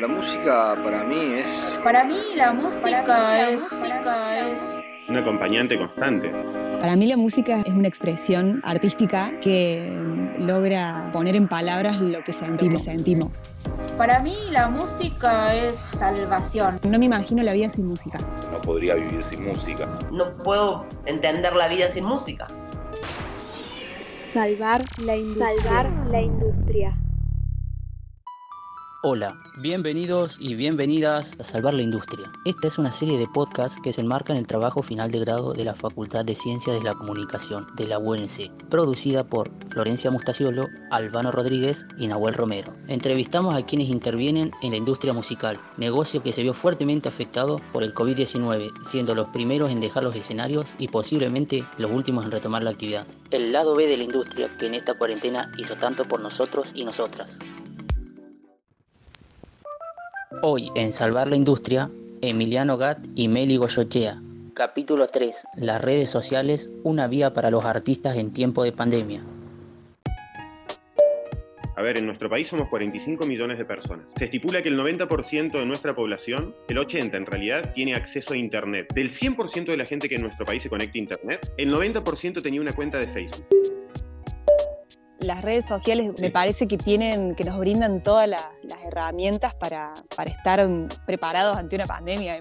La música para mí es... Para mí la música, es, es... Un acompañante constante. Para mí la música es una expresión artística que logra poner en palabras lo que sentimos. sentimos. Para mí la música es salvación. No me imagino la vida sin música. No podría vivir sin música. No puedo entender la vida sin música. Salvar la industria. Salvar la industria. Hola, bienvenidos y bienvenidas a Salvar la Industria. Esta es una serie de podcasts que se enmarca en el trabajo final de grado de la Facultad de Ciencias de la Comunicación de la UNC, producida por Florencia Mustaciolo, Albano Rodríguez y Nahuel Romero. Entrevistamos a quienes intervienen en la industria musical, negocio que se vio fuertemente afectado por el COVID-19, siendo los primeros en dejar los escenarios y posiblemente los últimos en retomar la actividad. El lado B de la industria que en esta cuarentena hizo tanto por nosotros y nosotras. Hoy en Salvar la Industria, Emiliano Gat y Meli Goyochea. Capítulo 3. Las redes sociales, una vía para los artistas en tiempo de pandemia. A ver, en nuestro país somos 45 millones de personas. Se estipula que el 90% de nuestra población, el 80% en realidad, tiene acceso a Internet. Del 100% de la gente que en nuestro país se conecta a Internet, el 90% tenía una cuenta de Facebook las redes sociales me parece que tienen, que nos brindan todas las herramientas para, para estar preparados ante una pandemia.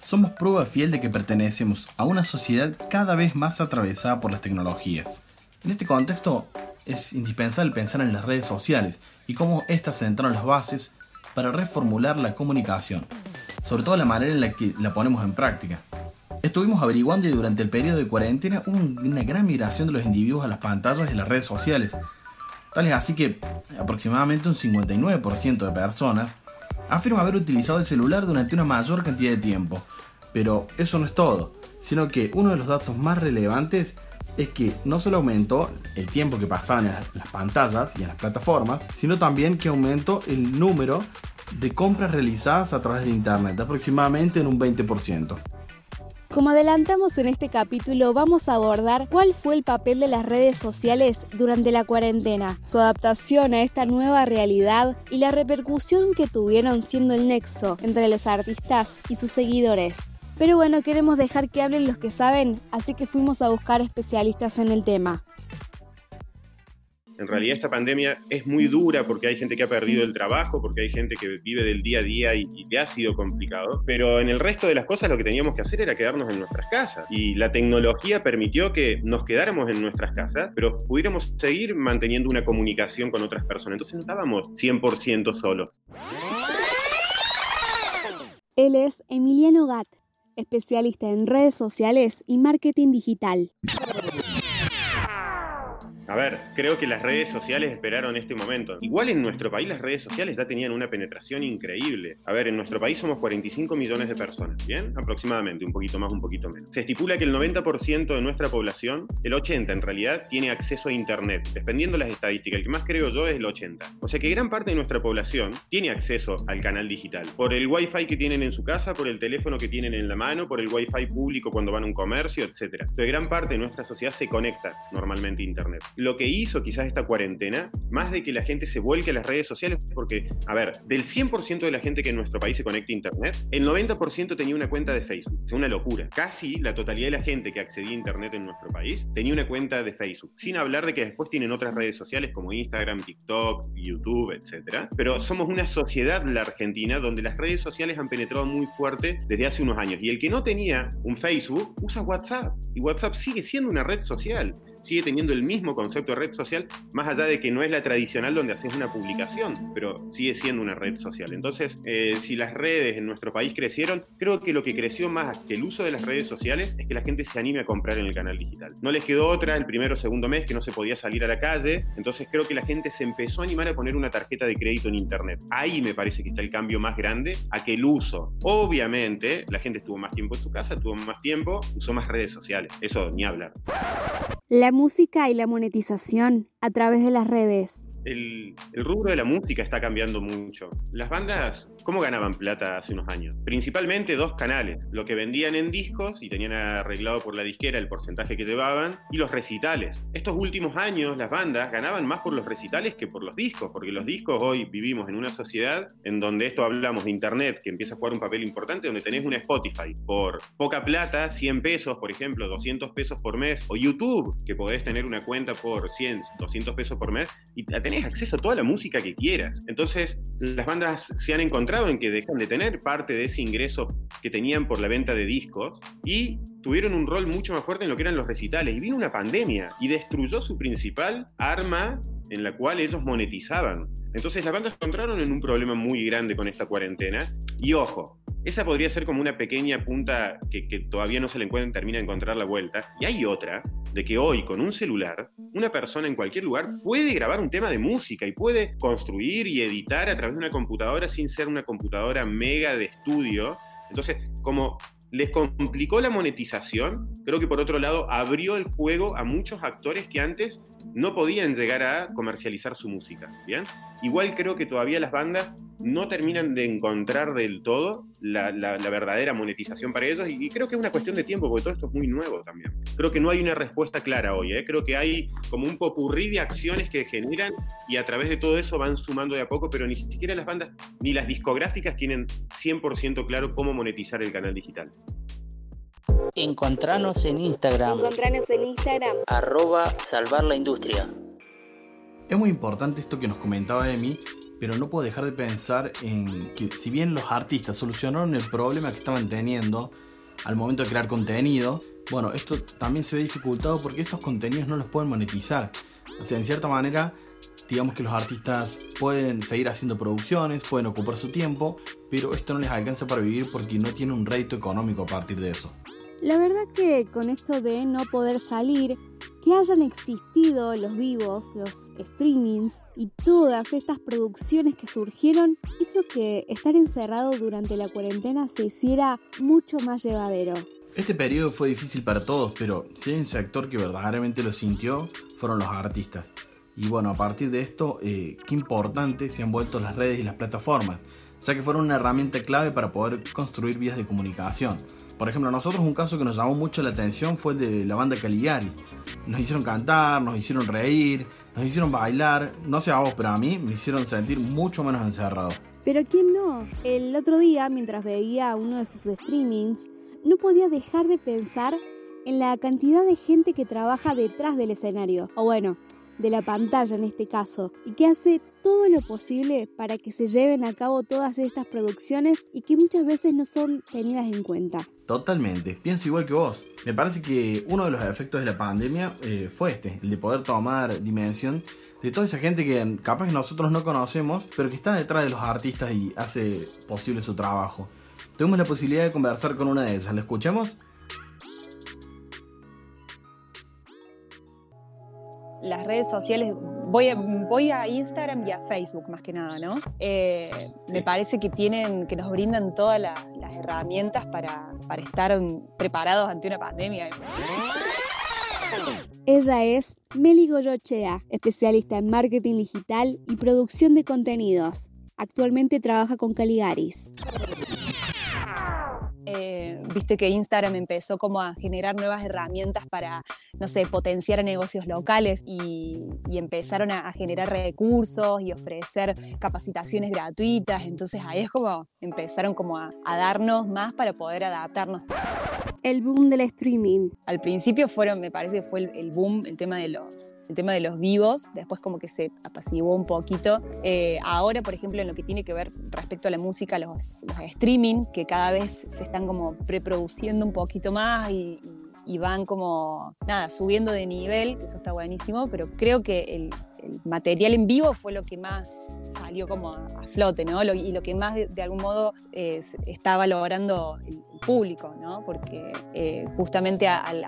Somos prueba fiel de que pertenecemos a una sociedad cada vez más atravesada por las tecnologías. En este contexto es indispensable pensar en las redes sociales y cómo éstas sentaron las bases para reformular la comunicación, sobre todo la manera en la que la ponemos en práctica. Estuvimos averiguando y durante el periodo de cuarentena hubo una gran migración de los individuos a las pantallas de las redes sociales. Tal es así que aproximadamente un 59% de personas afirma haber utilizado el celular durante una mayor cantidad de tiempo. Pero eso no es todo, sino que uno de los datos más relevantes es que no solo aumentó el tiempo que pasaban en las pantallas y en las plataformas, sino también que aumentó el número de compras realizadas a través de Internet, aproximadamente en un 20%. Como adelantamos en este capítulo, vamos a abordar cuál fue el papel de las redes sociales durante la cuarentena, su adaptación a esta nueva realidad y la repercusión que tuvieron siendo el nexo entre los artistas y sus seguidores. Pero bueno, queremos dejar que hablen los que saben, así que fuimos a buscar especialistas en el tema. En realidad esta pandemia es muy dura porque hay gente que ha perdido el trabajo, porque hay gente que vive del día a día y, y ha sido complicado. Pero en el resto de las cosas lo que teníamos que hacer era quedarnos en nuestras casas. Y la tecnología permitió que nos quedáramos en nuestras casas, pero pudiéramos seguir manteniendo una comunicación con otras personas. Entonces no estábamos 100% solos. Él es Emiliano Gat, especialista en redes sociales y marketing digital. A ver, creo que las redes sociales esperaron este momento. Igual en nuestro país las redes sociales ya tenían una penetración increíble. A ver, en nuestro país somos 45 millones de personas, ¿bien? Aproximadamente, un poquito más, un poquito menos. Se estipula que el 90% de nuestra población, el 80% en realidad, tiene acceso a Internet. Dependiendo las estadísticas, el que más creo yo es el 80%. O sea que gran parte de nuestra población tiene acceso al canal digital. Por el Wi-Fi que tienen en su casa, por el teléfono que tienen en la mano, por el Wi-Fi público cuando van a un comercio, etc. Entonces gran parte de nuestra sociedad se conecta normalmente a Internet lo que hizo quizás esta cuarentena, más de que la gente se vuelque a las redes sociales, porque, a ver, del 100% de la gente que en nuestro país se conecta a Internet, el 90% tenía una cuenta de Facebook. Es una locura. Casi la totalidad de la gente que accedía a Internet en nuestro país tenía una cuenta de Facebook. Sin hablar de que después tienen otras redes sociales como Instagram, TikTok, YouTube, etc. Pero somos una sociedad, la Argentina, donde las redes sociales han penetrado muy fuerte desde hace unos años. Y el que no tenía un Facebook usa WhatsApp. Y WhatsApp sigue siendo una red social sigue teniendo el mismo concepto de red social, más allá de que no es la tradicional donde haces una publicación, pero sigue siendo una red social. Entonces, eh, si las redes en nuestro país crecieron, creo que lo que creció más que el uso de las redes sociales es que la gente se anime a comprar en el canal digital. No les quedó otra el primero o segundo mes que no se podía salir a la calle, entonces creo que la gente se empezó a animar a poner una tarjeta de crédito en Internet. Ahí me parece que está el cambio más grande a que el uso. Obviamente, la gente estuvo más tiempo en su casa, tuvo más tiempo, usó más redes sociales. Eso ni hablar la música y la monetización a través de las redes. El, el, rubro de la música está cambiando mucho. Las bandas, ¿cómo ganaban plata hace unos años? Principalmente dos canales, lo que vendían en discos y tenían arreglado por la disquera el porcentaje que llevaban, y los recitales. Estos últimos años las bandas ganaban más por los recitales que por los discos, porque los discos hoy vivimos en una sociedad en donde esto hablamos de Internet, que empieza a jugar un papel importante, donde tenés una Spotify por poca plata, 100 pesos, por ejemplo, 200 pesos por mes, o YouTube, que podés tener una cuenta por 100, 200 pesos por mes, y tenés acceso a toda la música que quieras. Entonces, las bandas se han encontrado en que dejan de tener parte de ese ingreso que tenían por la venta de discos y tuvieron un rol mucho más fuerte en lo que eran los recitales. Y vino una pandemia y destruyó su principal arma en la cual ellos monetizaban. Entonces las bandas se encontraron en un problema muy grande con esta cuarentena. Y ojo, esa podría ser como una pequeña punta que, todavía no se le encuentra, termina de encontrar la vuelta. Y hay otra, de que hoy con un celular, una persona en cualquier lugar puede grabar un tema de música y puede construir y editar a través de una computadora sin ser una computadora mega de estudio. Entonces, como les complicó la monetización, creo que por otro lado abrió el juego a muchos actores que antes no podían llegar a comercializar su música, ¿bien? Igual creo que todavía las bandas no terminan de encontrar del todo la, verdadera monetización para ellos y, creo que es una cuestión de tiempo porque todo esto es muy nuevo también. Creo que no hay una respuesta clara hoy, ¿eh? creo que hay como un popurrí de acciones que generan y a través de todo eso van sumando de a poco, pero ni siquiera las bandas ni las discográficas tienen 100% claro cómo monetizar el canal digital. Encontranos en Instagram. Encontranos en Instagram. Arroba salvar la industria. Es muy importante esto que nos comentaba Emi, pero no puedo dejar de pensar en que si bien los artistas solucionaron el problema que estaban teniendo al momento de crear contenido, bueno, esto también se ve dificultado porque estos contenidos no los pueden monetizar. O sea, en cierta manera, digamos que los artistas pueden seguir haciendo producciones, pueden ocupar su tiempo, pero esto no les alcanza para vivir porque no tiene un rédito económico a partir de eso. La verdad que con esto de no poder salir, que hayan existido los vivos, los streamings y todas estas producciones que surgieron, hizo que estar encerrado durante la cuarentena se hiciera mucho más llevadero. Este periodo fue difícil para todos, pero si hay un sector que verdaderamente lo sintió, fueron los artistas. Y bueno, a partir de esto, eh, qué importante se han vuelto las redes y las plataformas, ya que fueron una herramienta clave para poder construir vías de comunicación. Por ejemplo, a nosotros un caso que nos llamó mucho la atención fue el de la banda Caligari. Nos hicieron cantar, nos hicieron reír, nos hicieron bailar. No sé a vos, pero a mí me hicieron sentir mucho menos encerrado. Pero ¿quién no? El otro día, mientras veía uno de sus streamings, no podía dejar de pensar en la cantidad de gente que trabaja detrás del escenario. O bueno, de la pantalla en este caso, y que hace todo lo posible para que se lleven a cabo todas estas producciones y que muchas veces no son tenidas en cuenta. Totalmente, pienso igual que vos. Me parece que uno de los efectos de la pandemia eh, fue este, el de poder tomar dimensión de toda esa gente que capaz nosotros no conocemos, pero que está detrás de los artistas y hace posible su trabajo. Tuvimos la posibilidad de conversar con una de ellas, ¿la escuchamos? Las redes sociales, voy a, voy a Instagram y a Facebook más que nada, ¿no? Eh, me parece que tienen, que nos brindan todas las herramientas para, para estar preparados ante una pandemia. Ella es Meli Goyochea, especialista en marketing digital y producción de contenidos. Actualmente trabaja con Caligaris. Viste que Instagram empezó como a generar nuevas herramientas para, no sé, potenciar negocios locales y, empezaron a, generar recursos y ofrecer capacitaciones gratuitas. Entonces ahí es como empezaron como a, darnos más para poder adaptarnos. El boom del streaming. Al principio fueron, me parece que fue el, boom, el tema de los, el tema de los vivos. Después como que se apaciguó un poquito. Eh, ahora, por ejemplo, en lo que tiene que ver respecto a la música, los, los streaming, que cada vez se están como preproduciendo un poquito más y, van como, nada, subiendo de nivel, eso está buenísimo, pero creo que el, material en vivo fue lo que más salió como a, flote, ¿no? y lo que más de, algún modo eh, está valorando el, público, ¿no? Porque eh, justamente al,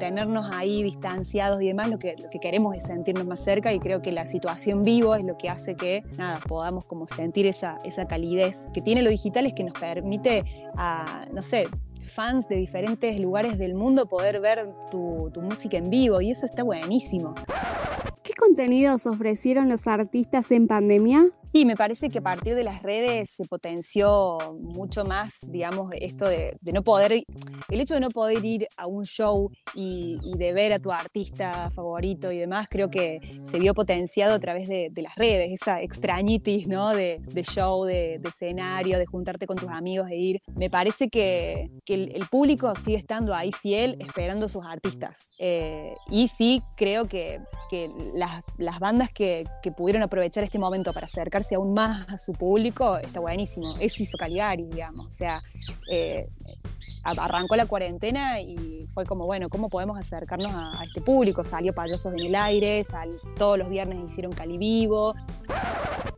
tenernos ahí distanciados y demás, lo que, lo que queremos es sentirnos más cerca y creo que la situación vivo es lo que hace que, nada, podamos como sentir esa, esa calidez que tiene lo digital es que nos permite a, no sé, fans de diferentes lugares del mundo poder ver tu, tu música en vivo y eso está buenísimo. ¿Qué contenidos ofrecieron los artistas en pandemia? Y me parece que a partir de las redes se potenció mucho más, digamos, esto de, no poder, el hecho de no poder ir a un show y, de ver a tu artista favorito y demás, creo que se vio potenciado a través de, las redes, esa extrañitis, ¿no? De, show, de, escenario, de juntarte con tus amigos, de ir. Me parece que, el, público sigue estando ahí fiel, esperando a sus artistas. Eh, y sí creo que, las, bandas que, que pudieron aprovechar este momento para acercar aún más a su público, está buenísimo. Eso hizo Caligari, digamos. O sea, eh, arrancó la cuarentena y fue como, bueno, ¿cómo podemos acercarnos a, este público? Salió Payasos en el Aire, todos los viernes hicieron Cali Vivo.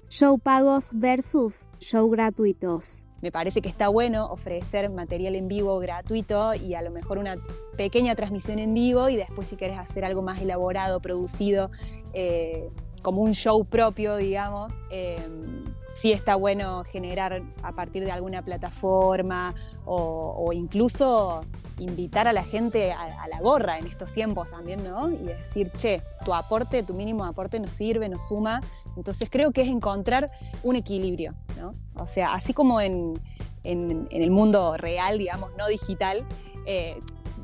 Show pagos versus show gratuitos. Me parece que está bueno ofrecer material en vivo gratuito y a lo mejor una pequeña transmisión en vivo y después si quieres hacer algo más elaborado, producido, eh, como un show propio, digamos, em, sí está bueno generar a partir de alguna plataforma o, incluso invitar a la gente a, la gorra en estos tiempos también, ¿no? Y decir, che, tu aporte, tu mínimo aporte nos sirve, nos suma. Entonces creo que es encontrar un equilibrio, ¿no? O sea, así como en, el mundo real, digamos, no digital, eh,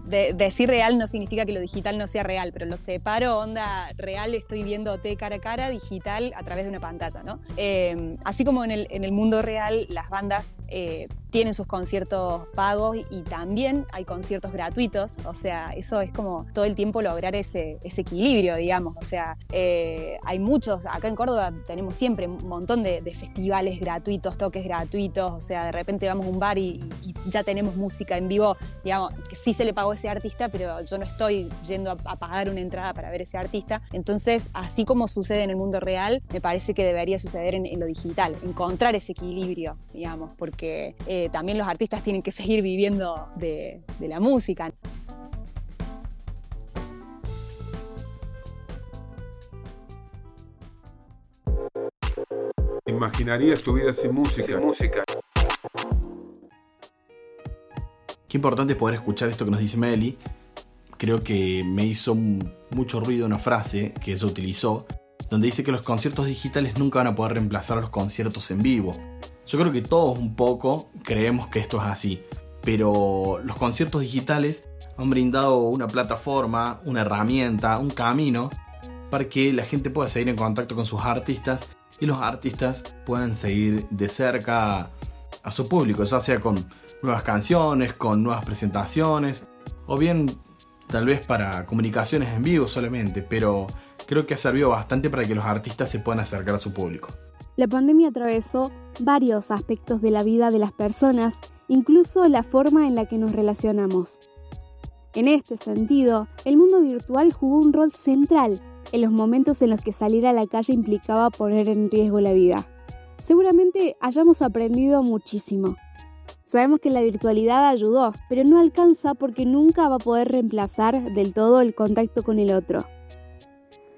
decir real no significa que lo digital no sea real, pero lo separo, onda real, estoy viéndote cara a cara, digital a través de una pantalla, ¿no? Em, así como en el, en el, mundo real, las bandas eh, tienen sus conciertos pagos y, también hay conciertos gratuitos, o sea, eso es como todo el tiempo lograr ese, equilibrio, digamos, o sea, eh, hay muchos, acá en Córdoba tenemos siempre un montón de, festivales gratuitos, toques gratuitos, o sea, de repente vamos a un bar y, ya tenemos música en vivo, digamos, que sí se le pagó ese artista, pero yo no estoy yendo a, pagar una entrada para ver ese artista. Entonces, así como sucede en el mundo real, me parece que debería suceder en, lo digital, encontrar ese equilibrio, digamos, porque eh, también los artistas tienen que seguir viviendo de, de la música. ¿Imaginarías tu vida sin música? música. Qué importante poder escuchar esto que nos dice Meli. Creo que me hizo mucho ruido una frase que ella utilizó, donde dice que los conciertos digitales nunca van a poder reemplazar a los conciertos en vivo. Yo creo que todos un poco creemos que esto es así, pero los conciertos digitales han brindado una plataforma, una herramienta, un camino para que la gente pueda seguir en contacto con sus artistas y los artistas puedan seguir de cerca a su público, ya sea con nuevas canciones, con nuevas presentaciones, o bien tal vez para comunicaciones en vivo solamente, pero creo que ha servido bastante para que los artistas se puedan acercar a su público. La pandemia atravesó varios aspectos de la vida de las personas, incluso la forma en la que nos relacionamos. En este sentido, el mundo virtual jugó un rol central en los momentos en los que salir a la calle implicaba poner en riesgo la vida seguramente hayamos aprendido muchísimo. Sabemos que la virtualidad ayudó, pero no alcanza porque nunca va a poder reemplazar del todo el contacto con el otro.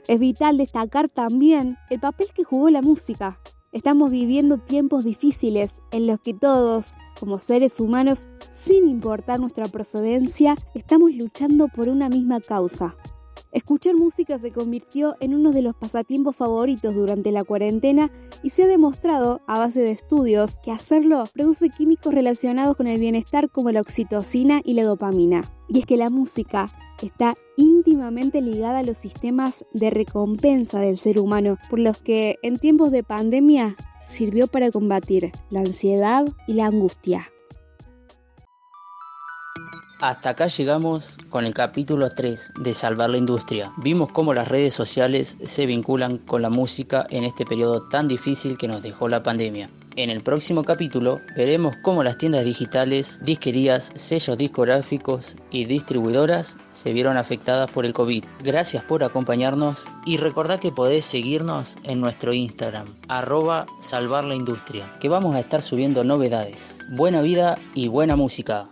Es vital destacar también el papel que jugó la música. Estamos viviendo tiempos difíciles en los que todos, como seres humanos, sin importar nuestra procedencia, estamos luchando por una misma causa, Escuchar música se convirtió en uno de los pasatiempos favoritos durante la cuarentena y se ha demostrado, a base de estudios, que hacerlo produce químicos relacionados con el bienestar como la oxitocina y la dopamina. Y es que la música está íntimamente ligada a los sistemas de recompensa del ser humano, por los que en tiempos de pandemia sirvió para combatir la ansiedad y la angustia. Hasta acá llegamos con el capítulo 3 de Salvar la Industria. Vimos cómo las redes sociales se vinculan con la música en este periodo tan difícil que nos dejó la pandemia. En el próximo capítulo veremos cómo las tiendas digitales, disquerías, sellos discográficos y distribuidoras se vieron afectadas por el COVID. Gracias por acompañarnos y recordad que podés seguirnos en nuestro Instagram, arroba salvar la industria, que vamos a estar subiendo novedades. Buena vida y buena música.